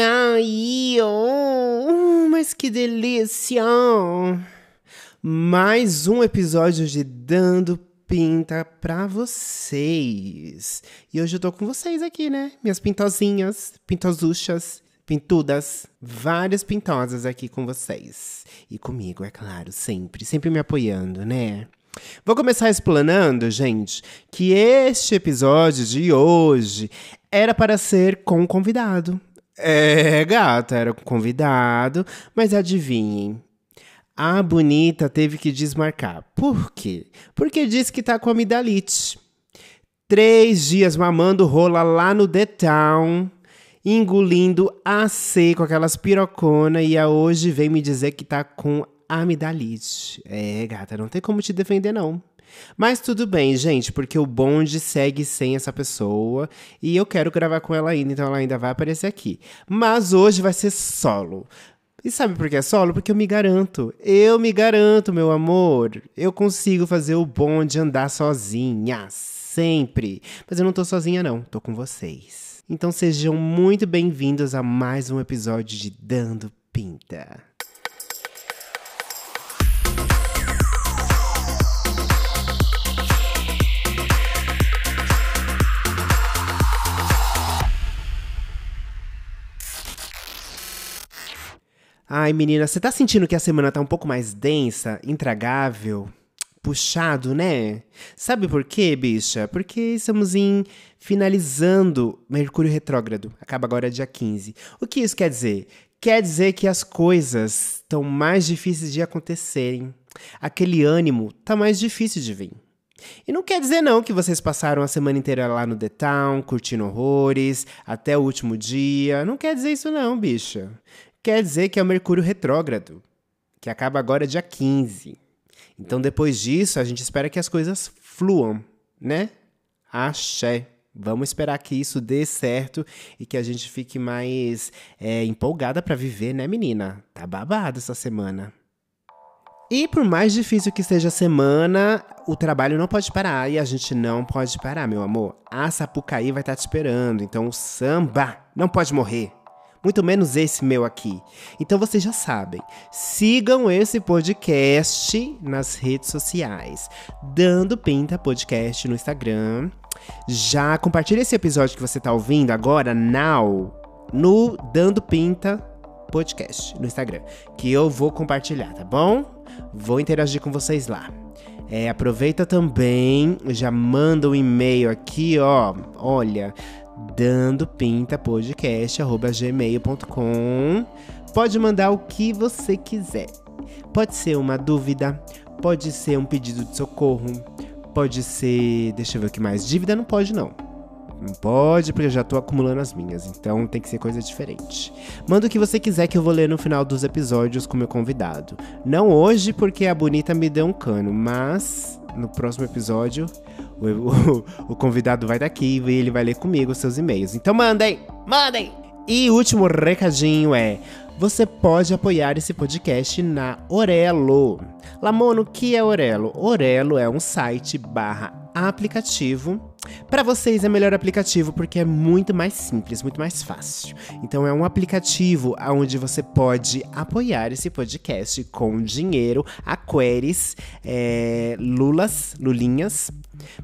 Ai, oh, mas que delícia! Mais um episódio de Dando Pinta pra vocês. E hoje eu tô com vocês aqui, né? Minhas pintozinhas, pintosuchas, pintudas, várias pintosas aqui com vocês. E comigo, é claro, sempre, sempre me apoiando, né? Vou começar explanando, gente, que este episódio de hoje era para ser com convidado. É, gata, era convidado, mas adivinhem. A bonita teve que desmarcar. Por quê? Porque disse que tá com amidalite. Três dias mamando rola lá no The Town, engolindo a seco aquelas pirocona e a hoje vem me dizer que tá com amidalite. É, gata, não tem como te defender, não. Mas tudo bem, gente, porque o bonde segue sem essa pessoa e eu quero gravar com ela ainda, então ela ainda vai aparecer aqui. Mas hoje vai ser solo. E sabe por que é solo? Porque eu me garanto. Eu me garanto, meu amor. Eu consigo fazer o bonde andar sozinha. Sempre. Mas eu não tô sozinha, não. Tô com vocês. Então sejam muito bem-vindos a mais um episódio de Dando Pinta. Ai, menina, você tá sentindo que a semana tá um pouco mais densa, intragável, puxado, né? Sabe por quê, bicha? Porque estamos em finalizando Mercúrio retrógrado. Acaba agora dia 15. O que isso quer dizer? Quer dizer que as coisas estão mais difíceis de acontecerem. Aquele ânimo tá mais difícil de vir. E não quer dizer não que vocês passaram a semana inteira lá no The Town, curtindo horrores, até o último dia. Não quer dizer isso não, bicha quer dizer que é o Mercúrio retrógrado, que acaba agora dia 15. Então, depois disso, a gente espera que as coisas fluam, né? Axé. Vamos esperar que isso dê certo e que a gente fique mais é, empolgada para viver, né, menina? Tá babado essa semana. E por mais difícil que seja a semana, o trabalho não pode parar e a gente não pode parar, meu amor. A Sapucaí vai estar tá te esperando, então o samba não pode morrer muito menos esse meu aqui. Então vocês já sabem, sigam esse podcast nas redes sociais, Dando Pinta Podcast no Instagram. Já compartilhe esse episódio que você está ouvindo agora, now, no Dando Pinta Podcast no Instagram, que eu vou compartilhar, tá bom? Vou interagir com vocês lá. É, aproveita também, já manda um e-mail aqui, ó. Olha, dando pinta podcast@gmail.com. Pode mandar o que você quiser. Pode ser uma dúvida, pode ser um pedido de socorro, pode ser, deixa eu ver o que mais, dívida não pode não. Não pode, porque eu já tô acumulando as minhas, então tem que ser coisa diferente. Manda o que você quiser que eu vou ler no final dos episódios com meu convidado. Não hoje, porque a bonita me deu um cano, mas no próximo episódio o, o, o convidado vai daqui e ele vai ler comigo os seus e-mails. Então mandem! Mandem! E último recadinho é: você pode apoiar esse podcast na Orelo. Lamono, o que é Orelo? Orelo é um site barra aplicativo para vocês é melhor aplicativo porque é muito mais simples, muito mais fácil. Então é um aplicativo onde você pode apoiar esse podcast com dinheiro, aqueres, é, lulas, lulinhas.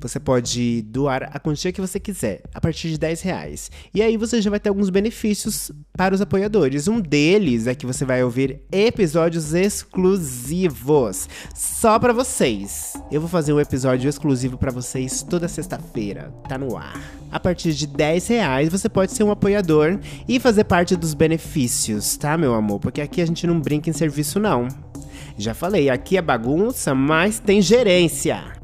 Você pode doar a quantia que você quiser, a partir de 10 reais. E aí você já vai ter alguns benefícios para os apoiadores. Um deles é que você vai ouvir episódios exclusivos só para vocês. Eu vou fazer um episódio exclusivo para vocês toda sexta-feira tá no ar. A partir de 10 reais você pode ser um apoiador e fazer parte dos benefícios, tá, meu amor? Porque aqui a gente não brinca em serviço, não. Já falei, aqui é bagunça, mas tem gerência.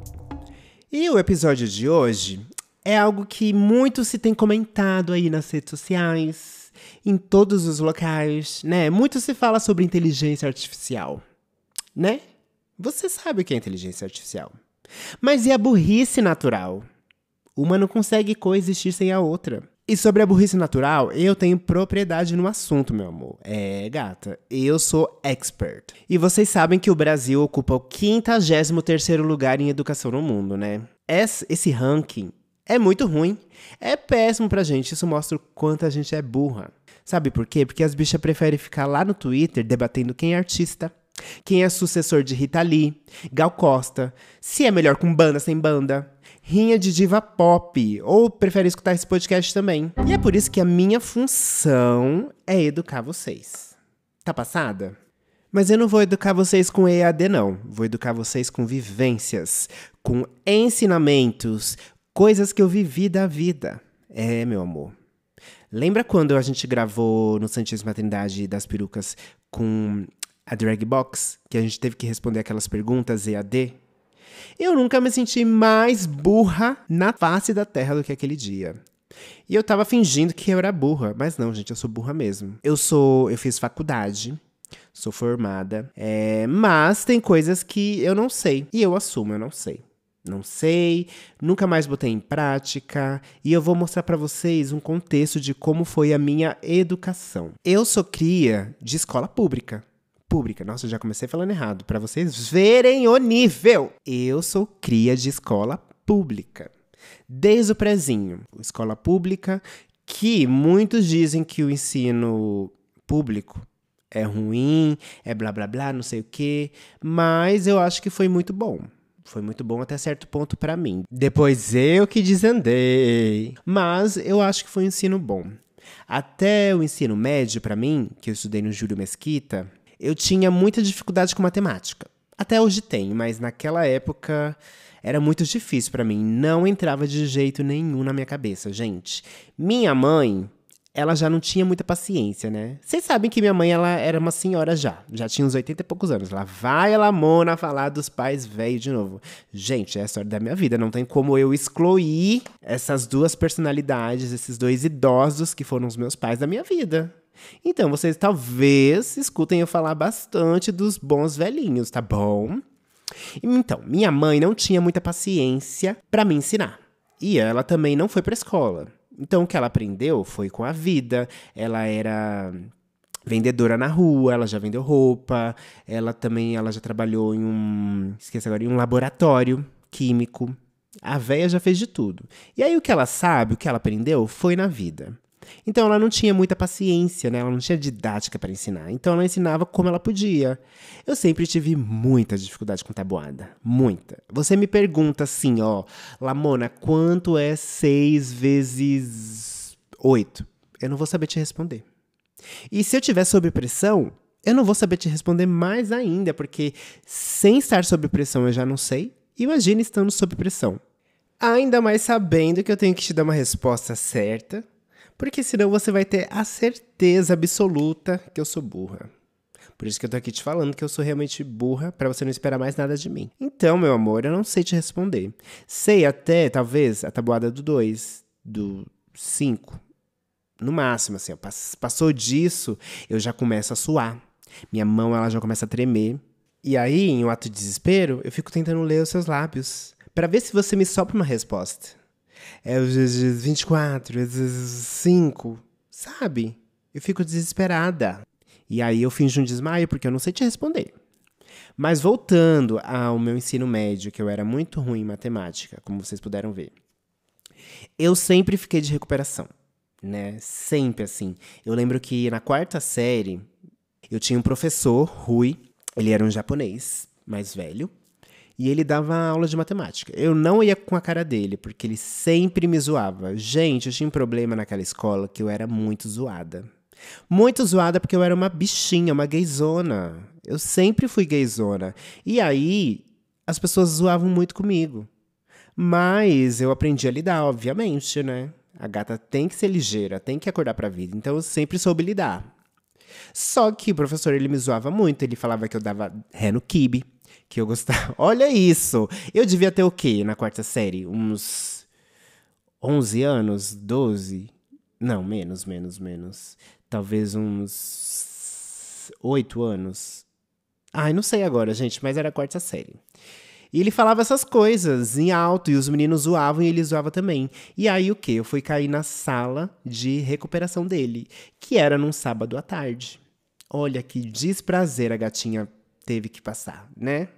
E o episódio de hoje é algo que muito se tem comentado aí nas redes sociais, em todos os locais, né? Muito se fala sobre inteligência artificial, né? Você sabe o que é inteligência artificial. Mas e a burrice natural? Uma não consegue coexistir sem a outra. E sobre a burrice natural, eu tenho propriedade no assunto, meu amor. É, gata, eu sou expert. E vocês sabem que o Brasil ocupa o 53º lugar em educação no mundo, né? Esse ranking É muito ruim. É péssimo pra gente. Isso mostra o quanto a gente é burra. Sabe por quê? Porque as bichas preferem ficar lá no Twitter debatendo quem é artista, quem é sucessor de Rita Lee, Gal Costa, se é melhor com banda sem banda, rinha de diva pop, ou prefere escutar esse podcast também. E é por isso que a minha função é educar vocês. Tá passada? Mas eu não vou educar vocês com EAD, não. Vou educar vocês com vivências, com ensinamentos, coisas que eu vivi da vida. É, meu amor. Lembra quando a gente gravou no Santíssima Trindade das Perucas com a Drag Box, que a gente teve que responder aquelas perguntas EAD? Eu nunca me senti mais burra na face da terra do que aquele dia. E eu tava fingindo que eu era burra, mas não, gente, eu sou burra mesmo. Eu sou, eu fiz faculdade, sou formada, é, mas tem coisas que eu não sei e eu assumo, eu não sei. Não sei, nunca mais botei em prática e eu vou mostrar para vocês um contexto de como foi a minha educação. Eu sou cria de escola pública. Pública, nossa, já comecei falando errado, para vocês verem o nível. Eu sou cria de escola pública. Desde o prezinho, escola pública, que muitos dizem que o ensino público é ruim, é blá blá blá, não sei o quê, mas eu acho que foi muito bom. Foi muito bom até certo ponto para mim. Depois eu que desandei. Mas eu acho que foi um ensino bom. Até o ensino médio, para mim, que eu estudei no Júlio Mesquita, eu tinha muita dificuldade com matemática. Até hoje tenho, mas naquela época era muito difícil para mim. Não entrava de jeito nenhum na minha cabeça, gente. Minha mãe ela já não tinha muita paciência, né? Vocês sabem que minha mãe ela era uma senhora já, já tinha uns 80 e poucos anos. Ela vai a Lamona falar dos pais velhos de novo. Gente, é a história da minha vida, não tem como eu excluir essas duas personalidades, esses dois idosos que foram os meus pais da minha vida. Então, vocês talvez escutem eu falar bastante dos bons velhinhos, tá bom? Então, minha mãe não tinha muita paciência para me ensinar. E ela também não foi para escola. Então, o que ela aprendeu foi com a vida. Ela era vendedora na rua, ela já vendeu roupa, ela também ela já trabalhou em um, esqueci agora, em um laboratório químico. A véia já fez de tudo. E aí o que ela sabe, o que ela aprendeu foi na vida. Então ela não tinha muita paciência, né? Ela não tinha didática para ensinar. Então ela ensinava como ela podia. Eu sempre tive muita dificuldade com tabuada, muita. Você me pergunta assim, ó, Lamona, quanto é 6 vezes 8? Eu não vou saber te responder. E se eu tiver sob pressão, eu não vou saber te responder mais ainda, porque sem estar sob pressão eu já não sei. Imagina estando sob pressão. Ainda mais sabendo que eu tenho que te dar uma resposta certa, porque senão você vai ter a certeza absoluta que eu sou burra. Por isso que eu tô aqui te falando que eu sou realmente burra para você não esperar mais nada de mim. Então, meu amor, eu não sei te responder. Sei até, talvez, a tabuada do 2, do 5. No máximo, assim, ó, passou disso, eu já começo a suar. Minha mão, ela já começa a tremer. E aí, em um ato de desespero, eu fico tentando ler os seus lábios para ver se você me sopra uma resposta é os 24, os 5, sabe? Eu fico desesperada. E aí eu finjo um desmaio porque eu não sei te responder. Mas voltando ao meu ensino médio, que eu era muito ruim em matemática, como vocês puderam ver. Eu sempre fiquei de recuperação, né? Sempre assim. Eu lembro que na quarta série eu tinha um professor, Rui, ele era um japonês mais velho, e ele dava aula de matemática. Eu não ia com a cara dele, porque ele sempre me zoava. Gente, eu tinha um problema naquela escola que eu era muito zoada. Muito zoada porque eu era uma bichinha, uma gayzona. Eu sempre fui gayzona. E aí, as pessoas zoavam muito comigo. Mas eu aprendi a lidar, obviamente, né? A gata tem que ser ligeira, tem que acordar pra vida. Então eu sempre soube lidar. Só que o professor ele me zoava muito, ele falava que eu dava ré no kibe, que eu gostava. Olha isso! Eu devia ter o quê na quarta série? Uns 11 anos? 12? Não, menos, menos, menos. Talvez uns 8 anos. Ai, não sei agora, gente, mas era a quarta série. E ele falava essas coisas em alto e os meninos zoavam e ele zoava também. E aí o que? Eu fui cair na sala de recuperação dele, que era num sábado à tarde. Olha que desprazer a gatinha teve que passar, né?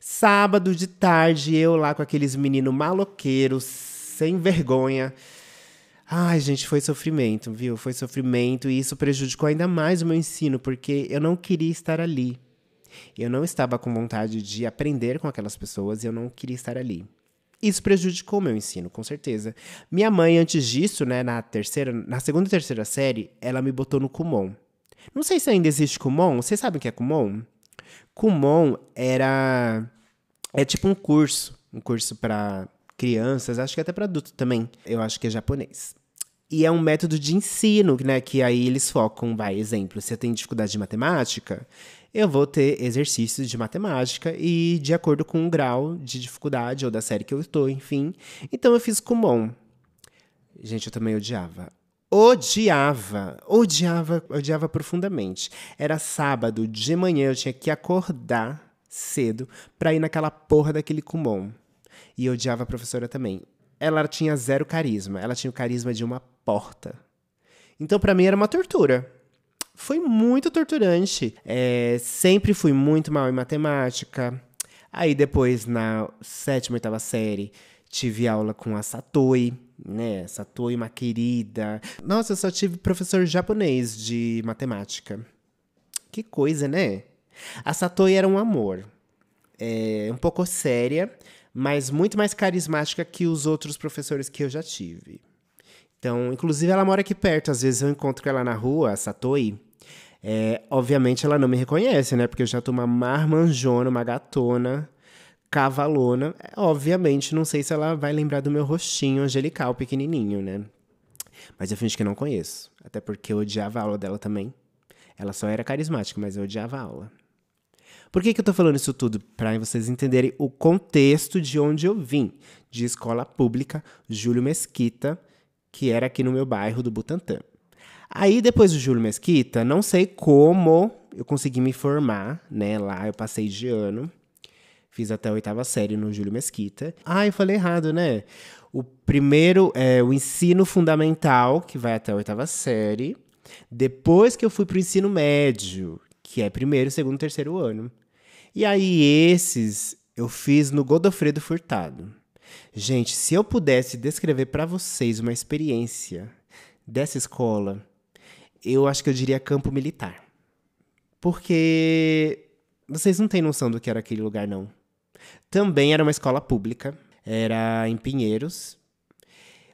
Sábado de tarde, eu lá com aqueles meninos maloqueiros, sem vergonha. Ai, gente, foi sofrimento, viu? Foi sofrimento e isso prejudicou ainda mais o meu ensino, porque eu não queria estar ali. Eu não estava com vontade de aprender com aquelas pessoas e eu não queria estar ali. Isso prejudicou o meu ensino, com certeza. Minha mãe, antes disso, né, na terceira, na segunda e terceira série, ela me botou no Kumon. Não sei se ainda existe Kumon. Vocês sabem o que é Kumon? Kumon era é tipo um curso, um curso para crianças, acho que até para adulto também. Eu acho que é japonês. E é um método de ensino, né? Que aí eles focam, vai, exemplo, se eu tenho dificuldade de matemática, eu vou ter exercícios de matemática e de acordo com o grau de dificuldade ou da série que eu estou, enfim. Então eu fiz Kumon. Gente, eu também odiava. Odiava, odiava, odiava profundamente. Era sábado de manhã, eu tinha que acordar cedo para ir naquela porra daquele Kumon. E eu odiava a professora também. Ela tinha zero carisma, ela tinha o carisma de uma porta. Então, para mim, era uma tortura. Foi muito torturante. É, sempre fui muito mal em matemática. Aí, depois, na sétima, oitava série, tive aula com a Satoi, né? Satoi, uma querida. Nossa, eu só tive professor japonês de matemática. Que coisa, né? A Satoi era um amor. É, um pouco séria, mas muito mais carismática que os outros professores que eu já tive. Então, inclusive, ela mora aqui perto. Às vezes eu encontro ela na rua, a Satoi. É, obviamente ela não me reconhece, né? Porque eu já tô uma marmanjona, uma gatona, cavalona. Obviamente, não sei se ela vai lembrar do meu rostinho angelical, pequenininho, né? Mas eu fingi que não conheço. Até porque eu odiava a aula dela também. Ela só era carismática, mas eu odiava a aula. Por que, que eu tô falando isso tudo? Para vocês entenderem o contexto de onde eu vim. De escola pública, Júlio Mesquita, que era aqui no meu bairro do Butantã. Aí, depois do Júlio Mesquita, não sei como eu consegui me formar, né? Lá eu passei de ano. Fiz até a oitava série no Júlio Mesquita. Ah, eu falei errado, né? O primeiro é o ensino fundamental, que vai até a oitava série. Depois que eu fui pro ensino médio, que é primeiro, segundo, terceiro ano. E aí, esses eu fiz no Godofredo Furtado. Gente, se eu pudesse descrever para vocês uma experiência dessa escola, eu acho que eu diria campo militar. Porque vocês não têm noção do que era aquele lugar, não. Também era uma escola pública, era em Pinheiros.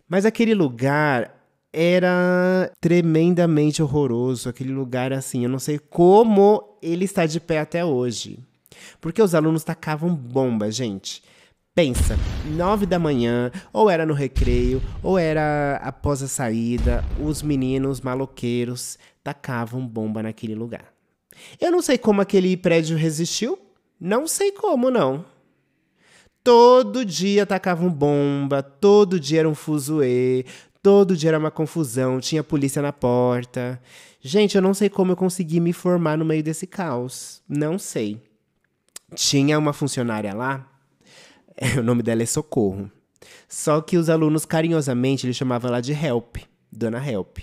Mas aquele lugar era tremendamente horroroso. Aquele lugar, assim, eu não sei como ele está de pé até hoje. Porque os alunos tacavam bomba, gente. Pensa, nove da manhã, ou era no recreio, ou era após a saída, os meninos maloqueiros tacavam bomba naquele lugar. Eu não sei como aquele prédio resistiu, não sei como não. Todo dia tacavam bomba, todo dia era um fuzuê, todo dia era uma confusão, tinha polícia na porta. Gente, eu não sei como eu consegui me formar no meio desse caos. Não sei. Tinha uma funcionária lá o nome dela é Socorro. Só que os alunos carinhosamente eles chamavam ela de Help, Dona Help.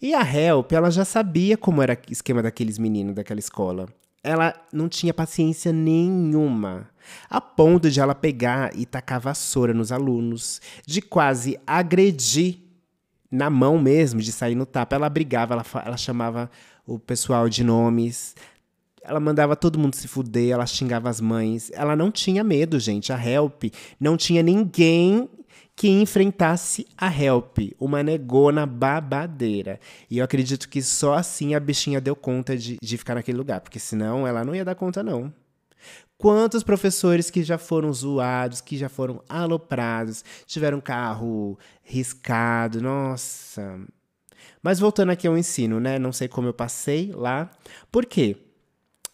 E a Help, ela já sabia como era o esquema daqueles meninos daquela escola. Ela não tinha paciência nenhuma, a ponto de ela pegar e tacar vassoura nos alunos, de quase agredir na mão mesmo, de sair no tapa. Ela brigava, ela, ela chamava o pessoal de nomes, ela mandava todo mundo se fuder, ela xingava as mães. Ela não tinha medo, gente. A Help não tinha ninguém que enfrentasse a Help, uma negona babadeira. E eu acredito que só assim a bichinha deu conta de, de ficar naquele lugar, porque senão ela não ia dar conta, não. Quantos professores que já foram zoados, que já foram aloprados, tiveram carro riscado, nossa. Mas voltando aqui ao ensino, né? Não sei como eu passei lá. Por quê?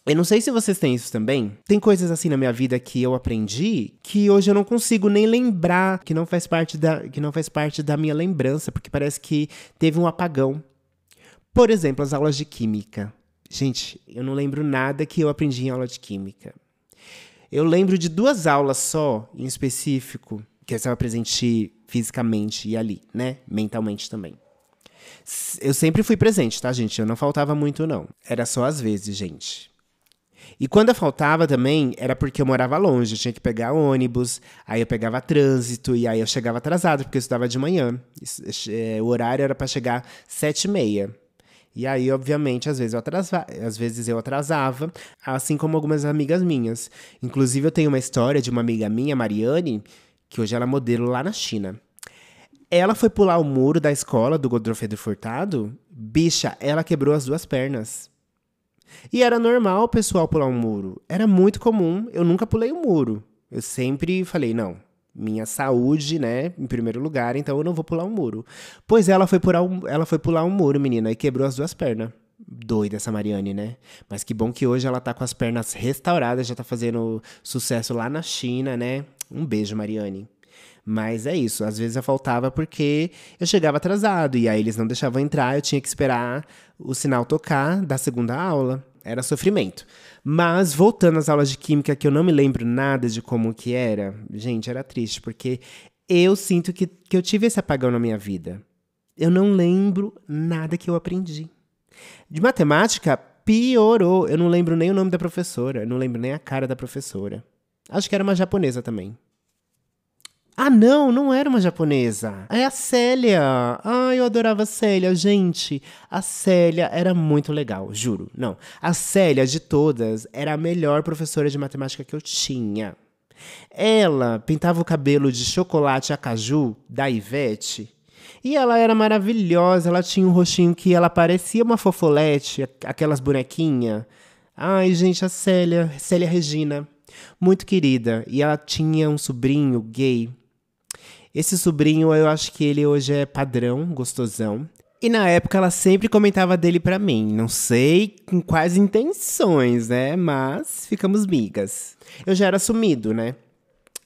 Eu não sei se vocês têm isso também. Tem coisas assim na minha vida que eu aprendi que hoje eu não consigo nem lembrar, que não faz parte da, que não faz parte da minha lembrança, porque parece que teve um apagão. Por exemplo, as aulas de química. Gente, eu não lembro nada que eu aprendi em aula de química. Eu lembro de duas aulas só, em específico, que eu estava presente fisicamente e ali, né? Mentalmente também. Eu sempre fui presente, tá, gente? Eu não faltava muito, não. Era só às vezes, gente. E quando eu faltava também, era porque eu morava longe, eu tinha que pegar ônibus, aí eu pegava trânsito, e aí eu chegava atrasado, porque eu estudava de manhã. É, o horário era para chegar sete e meia. E aí, obviamente, às vezes, eu atrasava, às vezes eu atrasava, assim como algumas amigas minhas. Inclusive, eu tenho uma história de uma amiga minha, Mariane, que hoje ela é modelo lá na China. Ela foi pular o muro da escola do Godofredo Furtado, bicha, ela quebrou as duas pernas. E era normal o pessoal pular um muro. Era muito comum. Eu nunca pulei um muro. Eu sempre falei, não, minha saúde, né, em primeiro lugar, então eu não vou pular um muro. Pois ela foi pular um, ela foi pular um muro, menina, e quebrou as duas pernas. Doida essa Mariane, né? Mas que bom que hoje ela tá com as pernas restauradas, já tá fazendo sucesso lá na China, né? Um beijo, Mariane. Mas é isso, às vezes eu faltava porque eu chegava atrasado e aí eles não deixavam entrar, eu tinha que esperar o sinal tocar da segunda aula. Era sofrimento. Mas voltando às aulas de química, que eu não me lembro nada de como que era, gente, era triste, porque eu sinto que, que eu tive esse apagão na minha vida. Eu não lembro nada que eu aprendi. De matemática, piorou. Eu não lembro nem o nome da professora, eu não lembro nem a cara da professora. Acho que era uma japonesa também. Ah, não, não era uma japonesa. É a Célia. Ai, eu adorava a Célia, gente. A Célia era muito legal, juro. Não. A Célia, de todas, era a melhor professora de matemática que eu tinha. Ela pintava o cabelo de chocolate a caju da Ivete. E ela era maravilhosa, ela tinha um rostinho que ela parecia uma fofolete, aquelas bonequinhas. Ai, gente, a Célia, Célia Regina, muito querida. E ela tinha um sobrinho gay esse sobrinho, eu acho que ele hoje é padrão, gostosão. E na época ela sempre comentava dele para mim. Não sei com quais intenções, né? Mas ficamos migas. Eu já era sumido, né?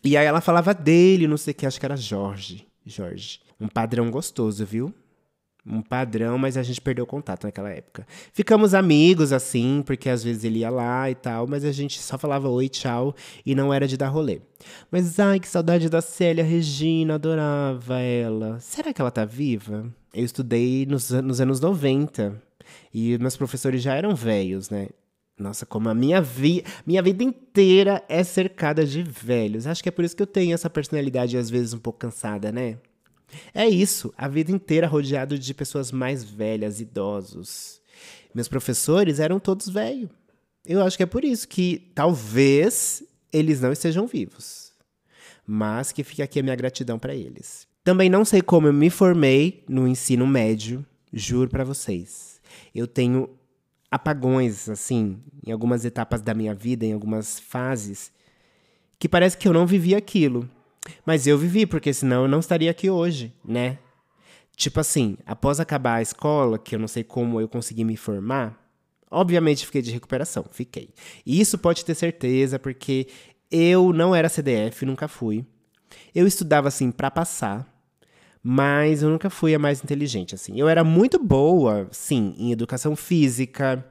E aí ela falava dele, não sei o que, acho que era Jorge. Jorge. Um padrão gostoso, viu? Um padrão, mas a gente perdeu contato naquela época. Ficamos amigos, assim, porque às vezes ele ia lá e tal, mas a gente só falava oi, tchau, e não era de dar rolê. Mas ai, que saudade da Célia Regina, adorava ela. Será que ela tá viva? Eu estudei nos, nos anos 90, e meus professores já eram velhos, né? Nossa, como a minha, vi minha vida inteira é cercada de velhos. Acho que é por isso que eu tenho essa personalidade, às vezes, um pouco cansada, né? É isso, a vida inteira rodeado de pessoas mais velhas, idosos. Meus professores eram todos velhos. Eu acho que é por isso que talvez eles não estejam vivos. Mas que fica aqui a minha gratidão para eles. Também não sei como eu me formei no ensino médio, juro para vocês. Eu tenho apagões, assim, em algumas etapas da minha vida, em algumas fases, que parece que eu não vivi aquilo. Mas eu vivi, porque senão eu não estaria aqui hoje, né? Tipo assim, após acabar a escola, que eu não sei como eu consegui me formar, obviamente fiquei de recuperação, fiquei. E isso pode ter certeza, porque eu não era CDF, nunca fui. Eu estudava assim para passar, mas eu nunca fui a mais inteligente assim. Eu era muito boa, sim, em educação física,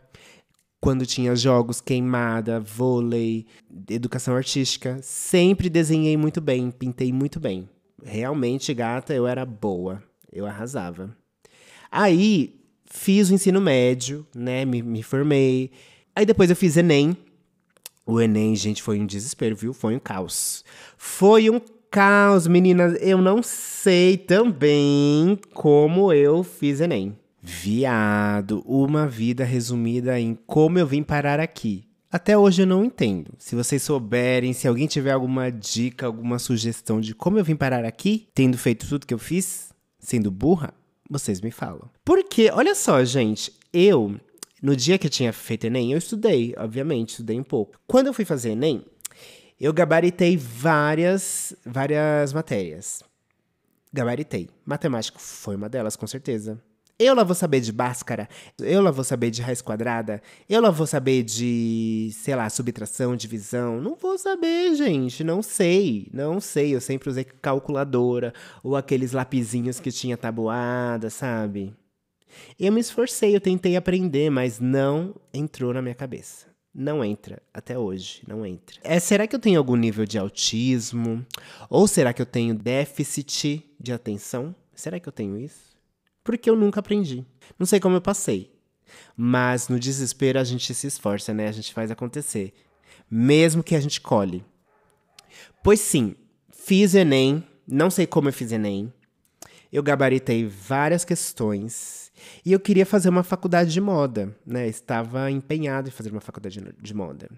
quando tinha jogos, queimada, vôlei, educação artística, sempre desenhei muito bem, pintei muito bem. Realmente, gata, eu era boa, eu arrasava. Aí fiz o ensino médio, né? Me, me formei. Aí depois eu fiz Enem. O Enem, gente, foi um desespero, viu? Foi um caos. Foi um caos, meninas. Eu não sei também como eu fiz Enem. Viado, uma vida resumida em como eu vim parar aqui. Até hoje eu não entendo. Se vocês souberem, se alguém tiver alguma dica, alguma sugestão de como eu vim parar aqui, tendo feito tudo que eu fiz, sendo burra, vocês me falam. Porque, olha só, gente, eu, no dia que eu tinha feito Enem, eu estudei, obviamente, estudei um pouco. Quando eu fui fazer Enem, eu gabaritei várias, várias matérias. Gabaritei. Matemática foi uma delas, com certeza. Eu lá vou saber de Bhaskara, eu lá vou saber de raiz quadrada, eu lá vou saber de, sei lá, subtração, divisão. Não vou saber, gente, não sei, não sei. Eu sempre usei calculadora ou aqueles lapisinhos que tinha tabuada, sabe? Eu me esforcei, eu tentei aprender, mas não entrou na minha cabeça. Não entra, até hoje, não entra. É, será que eu tenho algum nível de autismo? Ou será que eu tenho déficit de atenção? Será que eu tenho isso? Porque eu nunca aprendi. Não sei como eu passei. Mas no desespero a gente se esforça, né? A gente faz acontecer. Mesmo que a gente colhe. Pois sim, fiz Enem. Não sei como eu fiz Enem. Eu gabaritei várias questões. E eu queria fazer uma faculdade de moda, né? Estava empenhado em fazer uma faculdade de moda.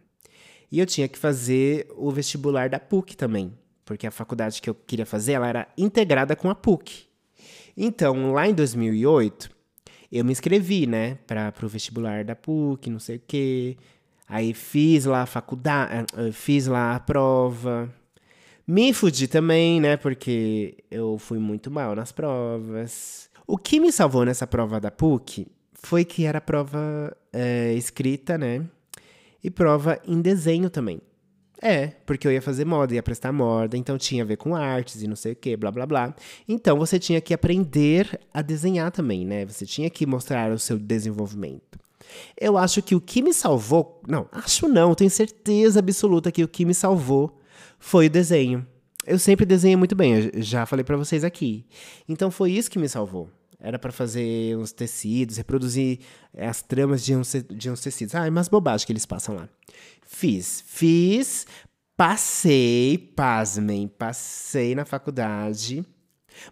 E eu tinha que fazer o vestibular da PUC também, porque a faculdade que eu queria fazer, ela era integrada com a PUC. Então, lá em 2008, eu me inscrevi, né, para o vestibular da PUC, não sei o quê. Aí fiz lá a faculdade, eh, fiz lá a prova. Me fudi também, né, porque eu fui muito mal nas provas. O que me salvou nessa prova da PUC foi que era prova é, escrita, né, e prova em desenho também. É, porque eu ia fazer moda, ia prestar moda, então tinha a ver com artes e não sei o que, blá blá blá. Então você tinha que aprender a desenhar também, né? Você tinha que mostrar o seu desenvolvimento. Eu acho que o que me salvou, não, acho não, tenho certeza absoluta que o que me salvou foi o desenho. Eu sempre desenho muito bem, já falei para vocês aqui. Então foi isso que me salvou. Era para fazer uns tecidos, reproduzir as tramas de uns, de uns tecidos. Ah, é umas bobagens que eles passam lá. Fiz, fiz, passei, pasmem, passei na faculdade.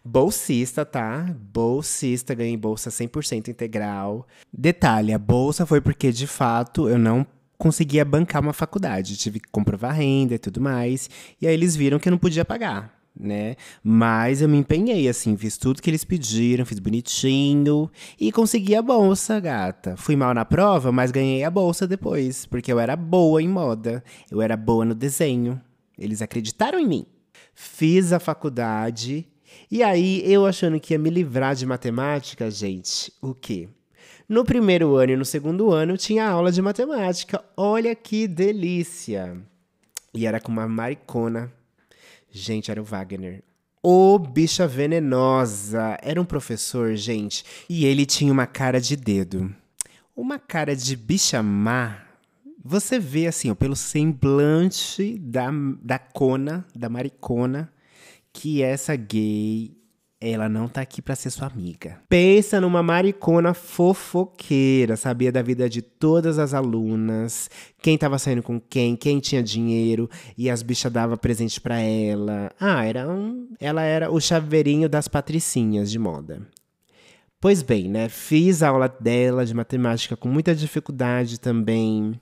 Bolsista, tá? Bolsista, ganhei bolsa 100% integral. Detalhe, a bolsa foi porque, de fato, eu não conseguia bancar uma faculdade. Tive que comprovar renda e tudo mais. E aí eles viram que eu não podia pagar né? Mas eu me empenhei, assim, fiz tudo que eles pediram, fiz bonitinho e consegui a bolsa, gata. Fui mal na prova, mas ganhei a bolsa depois, porque eu era boa em moda, eu era boa no desenho. Eles acreditaram em mim. Fiz a faculdade e aí eu achando que ia me livrar de matemática, gente, o quê? No primeiro ano e no segundo ano tinha aula de matemática. Olha que delícia! E era com uma maricona Gente, era o Wagner. Ô, bicha venenosa! Era um professor, gente, e ele tinha uma cara de dedo. Uma cara de bicha má. Você vê, assim, ó, pelo semblante da, da cona, da maricona, que essa gay ela não tá aqui para ser sua amiga. Pensa numa maricona fofoqueira, sabia da vida de todas as alunas, quem tava saindo com quem, quem tinha dinheiro e as bichas dava presente para ela. Ah, era um, ela era o chaveirinho das patricinhas de moda. Pois bem, né? Fiz a aula dela de matemática com muita dificuldade também.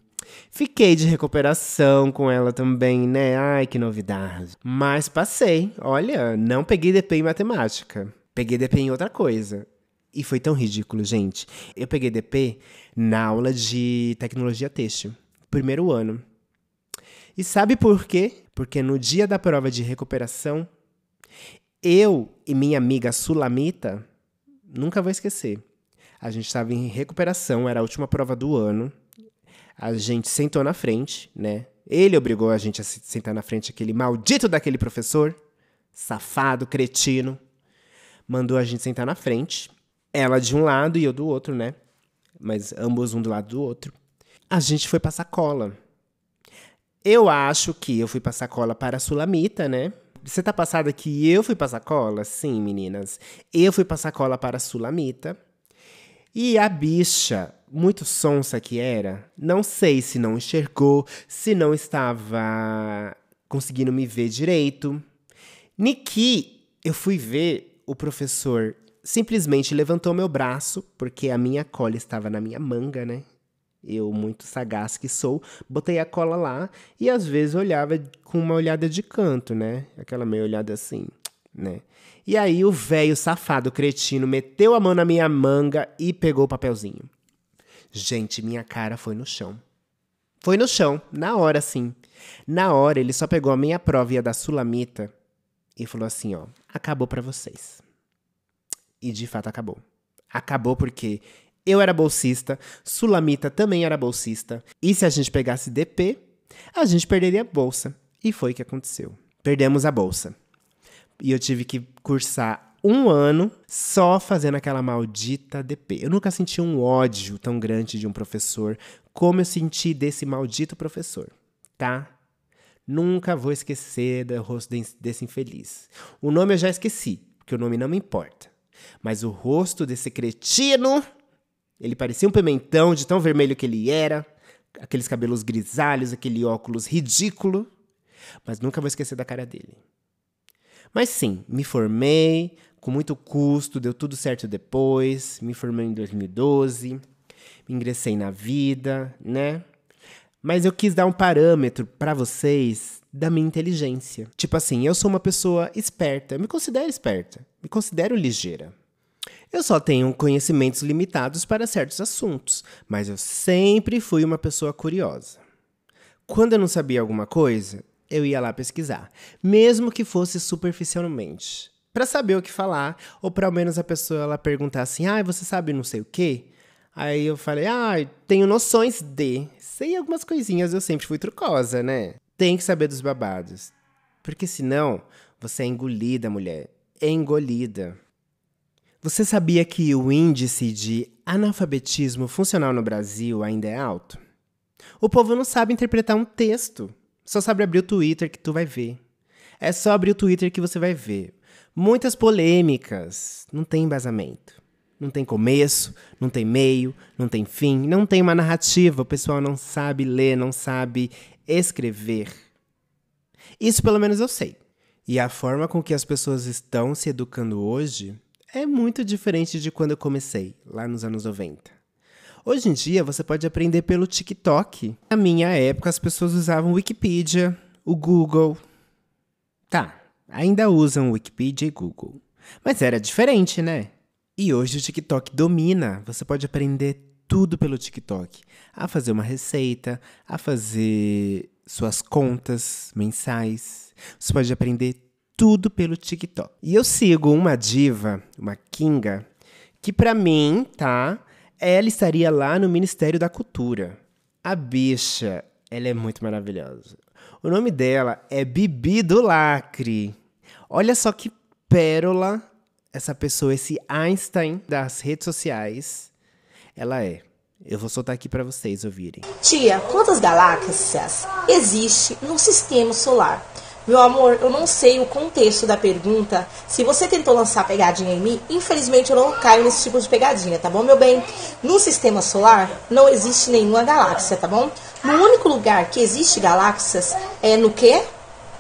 Fiquei de recuperação com ela também, né? Ai, que novidade. Mas passei. Olha, não peguei DP em matemática. Peguei DP em outra coisa. E foi tão ridículo, gente. Eu peguei DP na aula de tecnologia têxtil, primeiro ano. E sabe por quê? Porque no dia da prova de recuperação, eu e minha amiga Sulamita, nunca vou esquecer. A gente estava em recuperação, era a última prova do ano. A gente sentou na frente, né? Ele obrigou a gente a sentar na frente, aquele maldito daquele professor, safado, cretino. Mandou a gente sentar na frente. Ela de um lado e eu do outro, né? Mas ambos um do lado do outro. A gente foi passar cola. Eu acho que eu fui passar cola para a Sulamita, né? Você tá passada que eu fui passar cola? Sim, meninas. Eu fui passar cola para a Sulamita. E a bicha muito sonsa que era, não sei se não enxergou, se não estava conseguindo me ver direito. Niki, eu fui ver o professor simplesmente levantou meu braço, porque a minha cola estava na minha manga, né? Eu, muito sagaz que sou, botei a cola lá e às vezes olhava com uma olhada de canto, né? Aquela meia olhada assim, né? E aí o velho safado cretino meteu a mão na minha manga e pegou o papelzinho. Gente, minha cara foi no chão. Foi no chão, na hora sim. Na hora ele só pegou a minha prova e a da Sulamita e falou assim, ó, acabou para vocês. E de fato acabou. Acabou porque eu era bolsista, Sulamita também era bolsista, e se a gente pegasse DP, a gente perderia a bolsa. E foi o que aconteceu. Perdemos a bolsa. E eu tive que cursar um ano só fazendo aquela maldita DP. Eu nunca senti um ódio tão grande de um professor como eu senti desse maldito professor, tá? Nunca vou esquecer do rosto desse infeliz. O nome eu já esqueci, porque o nome não me importa. Mas o rosto desse cretino Ele parecia um pimentão de tão vermelho que ele era, aqueles cabelos grisalhos, aquele óculos ridículo, mas nunca vou esquecer da cara dele. Mas sim, me formei com muito custo, deu tudo certo depois, me formei em 2012, ingressei na vida, né? Mas eu quis dar um parâmetro para vocês da minha inteligência. Tipo assim, eu sou uma pessoa esperta, eu me considero esperta, me considero ligeira. Eu só tenho conhecimentos limitados para certos assuntos, mas eu sempre fui uma pessoa curiosa. Quando eu não sabia alguma coisa, eu ia lá pesquisar, mesmo que fosse superficialmente, para saber o que falar, ou para ao menos a pessoa ela perguntar assim: "Ah, você sabe não sei o quê?" Aí eu falei: "Ah, tenho noções de, sei algumas coisinhas, eu sempre fui trucosa, né? Tem que saber dos babados, porque senão você é engolida, mulher, é engolida." Você sabia que o índice de analfabetismo funcional no Brasil ainda é alto? O povo não sabe interpretar um texto. Só sabe abrir o Twitter que tu vai ver. É só abrir o Twitter que você vai ver. Muitas polêmicas. Não tem embasamento. Não tem começo, não tem meio, não tem fim, não tem uma narrativa. O pessoal não sabe ler, não sabe escrever. Isso pelo menos eu sei. E a forma com que as pessoas estão se educando hoje é muito diferente de quando eu comecei, lá nos anos 90. Hoje em dia você pode aprender pelo TikTok. Na minha época as pessoas usavam Wikipedia, o Google. Tá, ainda usam Wikipedia e Google. Mas era diferente, né? E hoje o TikTok domina. Você pode aprender tudo pelo TikTok. A fazer uma receita, a fazer suas contas mensais. Você pode aprender tudo pelo TikTok. E eu sigo uma diva, uma Kinga, que para mim, tá? Ela estaria lá no Ministério da Cultura. A bicha, ela é muito maravilhosa. O nome dela é Bibi do Lacre. Olha só que pérola essa pessoa, esse Einstein das redes sociais. Ela é. Eu vou soltar aqui para vocês ouvirem. Tia, quantas galáxias existe no sistema solar? Meu amor, eu não sei o contexto da pergunta. Se você tentou lançar pegadinha em mim, infelizmente eu não caio nesse tipo de pegadinha, tá bom, meu bem? No sistema solar não existe nenhuma galáxia, tá bom? No único lugar que existe galáxias é no quê?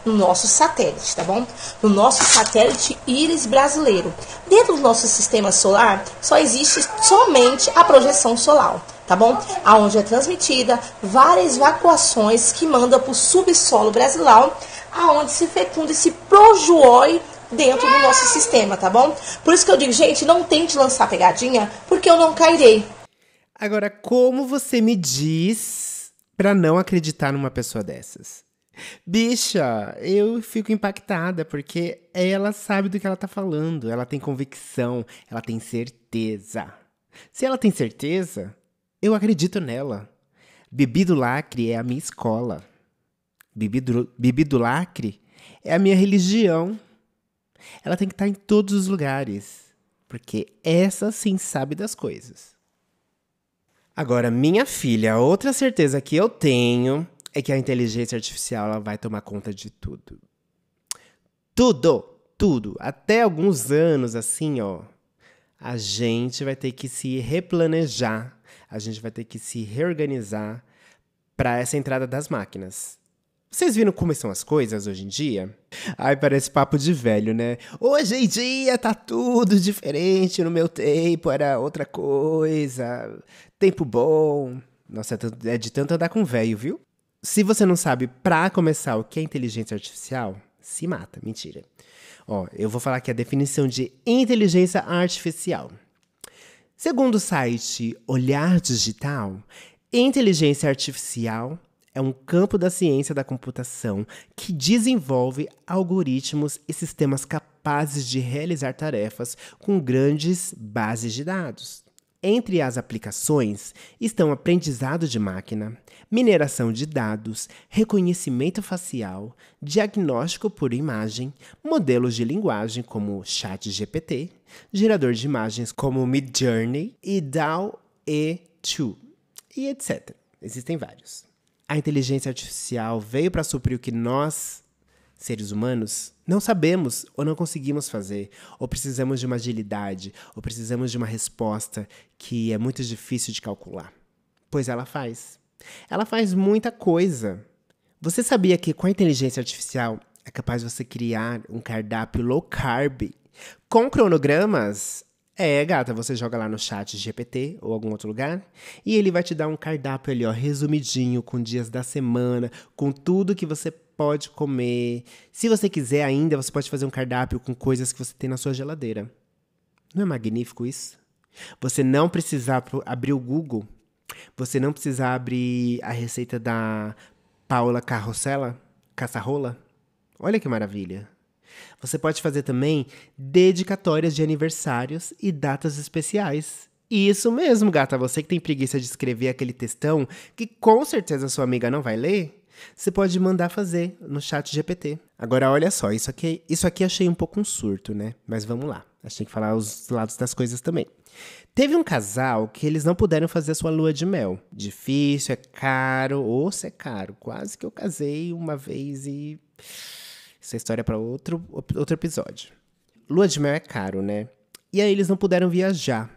no nosso satélite, tá bom? No nosso satélite Íris brasileiro. Dentro do nosso sistema solar, só existe somente a projeção solar, tá bom? Aonde é transmitida várias evacuações que manda para o subsolo brasileiro aonde se fecunda esse projuói dentro do nosso sistema, tá bom? Por isso que eu digo, gente, não tente lançar pegadinha, porque eu não cairei. Agora, como você me diz para não acreditar numa pessoa dessas? Bicha, eu fico impactada porque ela sabe do que ela tá falando, ela tem convicção, ela tem certeza. Se ela tem certeza, eu acredito nela. Bibi do Lacre é a minha escola. Bibi do, Bibi do Lacre é a minha religião. Ela tem que estar em todos os lugares, porque essa sim sabe das coisas. Agora, minha filha, outra certeza que eu tenho é que a inteligência artificial vai tomar conta de tudo. Tudo, tudo. Até alguns anos, assim, ó. A gente vai ter que se replanejar, a gente vai ter que se reorganizar para essa entrada das máquinas. Vocês viram como são as coisas hoje em dia? Ai, parece papo de velho, né? Hoje em dia tá tudo diferente. No meu tempo era outra coisa. Tempo bom. Nossa, é, é de tanto andar com velho, viu? Se você não sabe, pra começar, o que é inteligência artificial, se mata. Mentira. Ó, eu vou falar aqui a definição de inteligência artificial. Segundo o site Olhar Digital, inteligência artificial é um campo da ciência da computação que desenvolve algoritmos e sistemas capazes de realizar tarefas com grandes bases de dados. Entre as aplicações estão aprendizado de máquina, mineração de dados, reconhecimento facial, diagnóstico por imagem, modelos de linguagem como ChatGPT, gerador de imagens como Midjourney e DAO-E2 e etc. Existem vários a inteligência artificial veio para suprir o que nós seres humanos, não sabemos ou não conseguimos fazer, ou precisamos de uma agilidade, ou precisamos de uma resposta que é muito difícil de calcular. Pois ela faz. Ela faz muita coisa. Você sabia que com a inteligência artificial é capaz de você criar um cardápio low carb com cronogramas? É, gata, você joga lá no chat GPT ou algum outro lugar e ele vai te dar um cardápio ali, ó, resumidinho, com dias da semana, com tudo que você pode comer. Se você quiser ainda, você pode fazer um cardápio com coisas que você tem na sua geladeira. Não é magnífico isso? Você não precisar abrir o Google, você não precisar abrir a receita da Paula Carrossela, Caçarrola. Olha que maravilha. Você pode fazer também dedicatórias de aniversários e datas especiais. Isso mesmo, gata, você que tem preguiça de escrever aquele textão que com certeza sua amiga não vai ler, você pode mandar fazer no chat GPT. Agora, olha só, isso aqui, isso aqui achei um pouco um surto, né? Mas vamos lá. Achei que falar os lados das coisas também. Teve um casal que eles não puderam fazer sua lua de mel. Difícil, é caro, ou se é caro. Quase que eu casei uma vez e essa história é para outro, outro episódio. Lua de mel é caro, né? E aí eles não puderam viajar,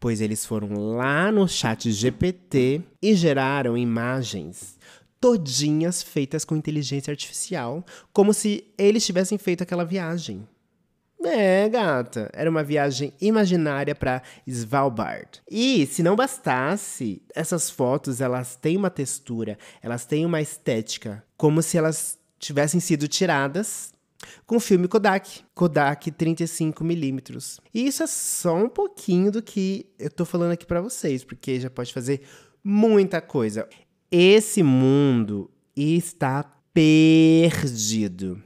pois eles foram lá no chat GPT e geraram imagens todinhas feitas com inteligência artificial, como se eles tivessem feito aquela viagem. É, gata, era uma viagem imaginária para Svalbard. E se não bastasse, essas fotos elas têm uma textura, elas têm uma estética, como se elas tivessem sido tiradas com o filme Kodak, Kodak 35mm. E isso é só um pouquinho do que eu tô falando aqui para vocês, porque já pode fazer muita coisa. Esse mundo está perdido.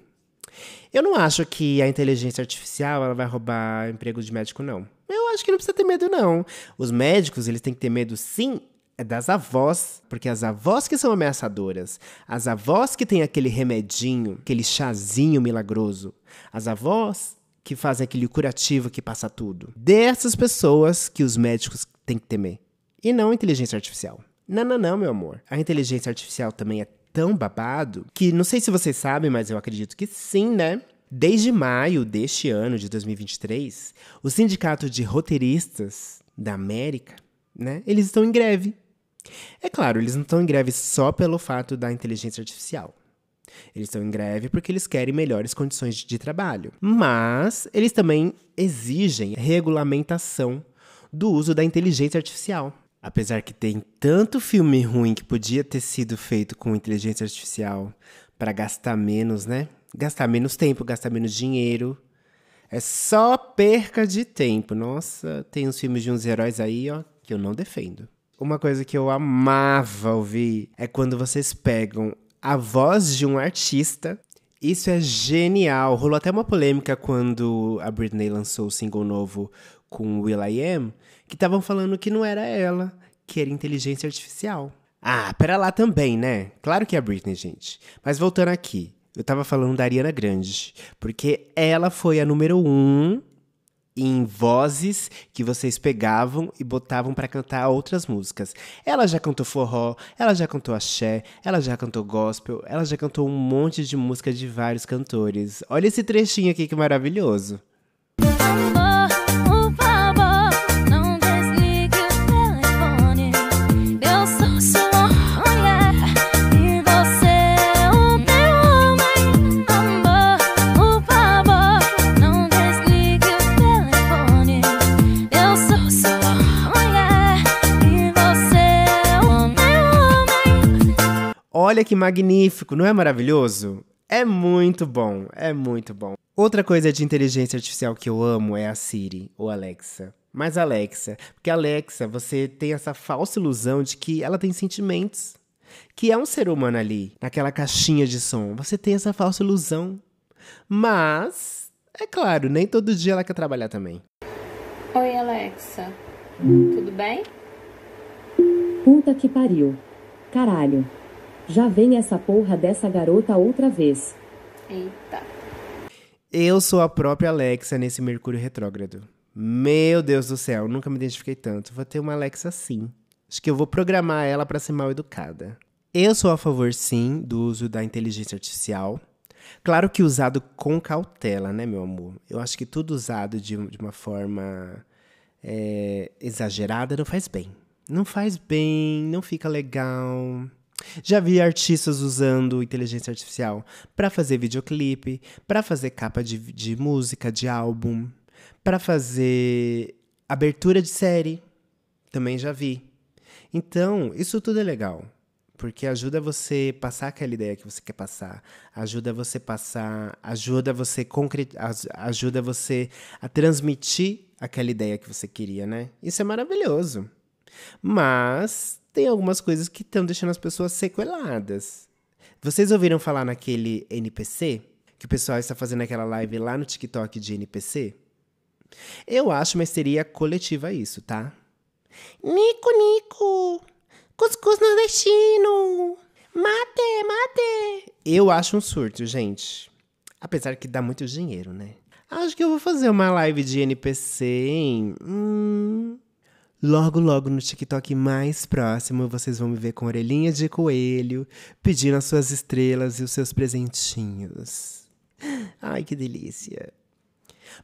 Eu não acho que a inteligência artificial ela vai roubar emprego de médico, não. Eu acho que não precisa ter medo, não. Os médicos, eles têm que ter medo, sim, é das avós, porque as avós que são ameaçadoras, as avós que têm aquele remedinho, aquele chazinho milagroso, as avós que fazem aquele curativo que passa tudo. Dessas pessoas que os médicos têm que temer. E não a inteligência artificial. Não, não, não, meu amor. A inteligência artificial também é tão babado que não sei se vocês sabem, mas eu acredito que sim, né? Desde maio deste ano de 2023, o Sindicato de Roteiristas da América, né, eles estão em greve. É claro, eles não estão em greve só pelo fato da inteligência artificial. Eles estão em greve porque eles querem melhores condições de trabalho. Mas eles também exigem regulamentação do uso da inteligência artificial. Apesar que tem tanto filme ruim que podia ter sido feito com inteligência artificial para gastar menos, né? Gastar menos tempo, gastar menos dinheiro. É só perca de tempo. Nossa, tem uns filmes de uns heróis aí, ó, que eu não defendo. Uma coisa que eu amava ouvir é quando vocês pegam a voz de um artista. Isso é genial. Rolou até uma polêmica quando a Britney lançou o single novo com Will I Am, que estavam falando que não era ela, que era inteligência artificial. Ah, pera lá também, né? Claro que é a Britney, gente. Mas voltando aqui, eu tava falando da Ariana Grande, porque ela foi a número um em vozes que vocês pegavam e botavam para cantar outras músicas. Ela já cantou forró, ela já cantou axé, ela já cantou gospel, ela já cantou um monte de música de vários cantores. Olha esse trechinho aqui que maravilhoso. Olha que magnífico, não é maravilhoso? É muito bom, é muito bom. Outra coisa de inteligência artificial que eu amo é a Siri ou Alexa. Mas Alexa, porque Alexa, você tem essa falsa ilusão de que ela tem sentimentos, que é um ser humano ali, naquela caixinha de som. Você tem essa falsa ilusão. Mas, é claro, nem todo dia ela quer trabalhar também. Oi, Alexa. Tudo bem? Puta que pariu. Caralho. Já vem essa porra dessa garota outra vez. Eita. Eu sou a própria Alexa nesse Mercúrio retrógrado. Meu Deus do céu, nunca me identifiquei tanto. Vou ter uma Alexa assim. Acho que eu vou programar ela para ser mal educada. Eu sou a favor, sim, do uso da inteligência artificial. Claro que usado com cautela, né, meu amor? Eu acho que tudo usado de, de uma forma é, exagerada não faz bem. Não faz bem, não fica legal. Já vi artistas usando inteligência artificial para fazer videoclipe, para fazer capa de, de música, de álbum, para fazer abertura de série. Também já vi. Então, isso tudo é legal. Porque ajuda você passar aquela ideia que você quer passar. Ajuda você passar, ajuda você ajuda você a transmitir aquela ideia que você queria, né? Isso é maravilhoso. Mas tem algumas coisas que estão deixando as pessoas sequeladas. Vocês ouviram falar naquele NPC? Que o pessoal está fazendo aquela live lá no TikTok de NPC? Eu acho uma histeria coletiva isso, tá? Nico, Nico! Cuscuz nordestino! Mate, mate! Eu acho um surto, gente. Apesar que dá muito dinheiro, né? Acho que eu vou fazer uma live de NPC, hein? Hum. Logo, logo no TikTok mais próximo, vocês vão me ver com orelhinha de coelho, pedindo as suas estrelas e os seus presentinhos. Ai, que delícia.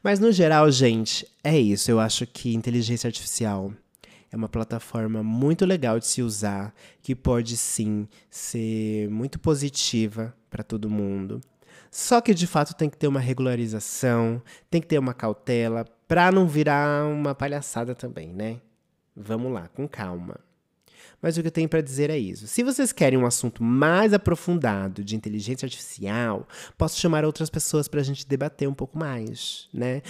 Mas no geral, gente, é isso. Eu acho que inteligência artificial é uma plataforma muito legal de se usar, que pode sim ser muito positiva para todo mundo. Só que de fato tem que ter uma regularização, tem que ter uma cautela para não virar uma palhaçada também, né? Vamos lá, com calma. Mas o que eu tenho para dizer é isso. Se vocês querem um assunto mais aprofundado de inteligência artificial, posso chamar outras pessoas para a gente debater um pouco mais, né?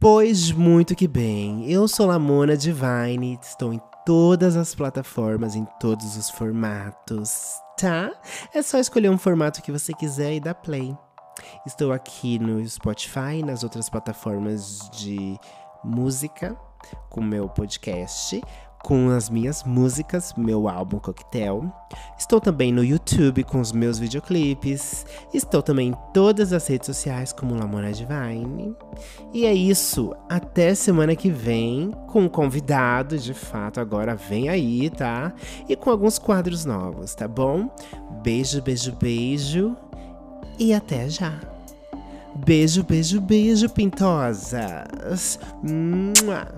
Pois muito que bem. Eu sou Lamona Divine, estou em todas as plataformas, em todos os formatos, tá? É só escolher um formato que você quiser e dar play. Estou aqui no Spotify, nas outras plataformas de música com meu podcast, com as minhas músicas, meu álbum Coquetel. Estou também no YouTube com os meus videoclipes. Estou também em todas as redes sociais como Lamona Divine. E é isso. Até semana que vem com um convidado, de fato, agora vem aí, tá? E com alguns quadros novos, tá bom? Beijo, beijo, beijo. E até já. Beijo, beijo, beijo, pintosas. Mua.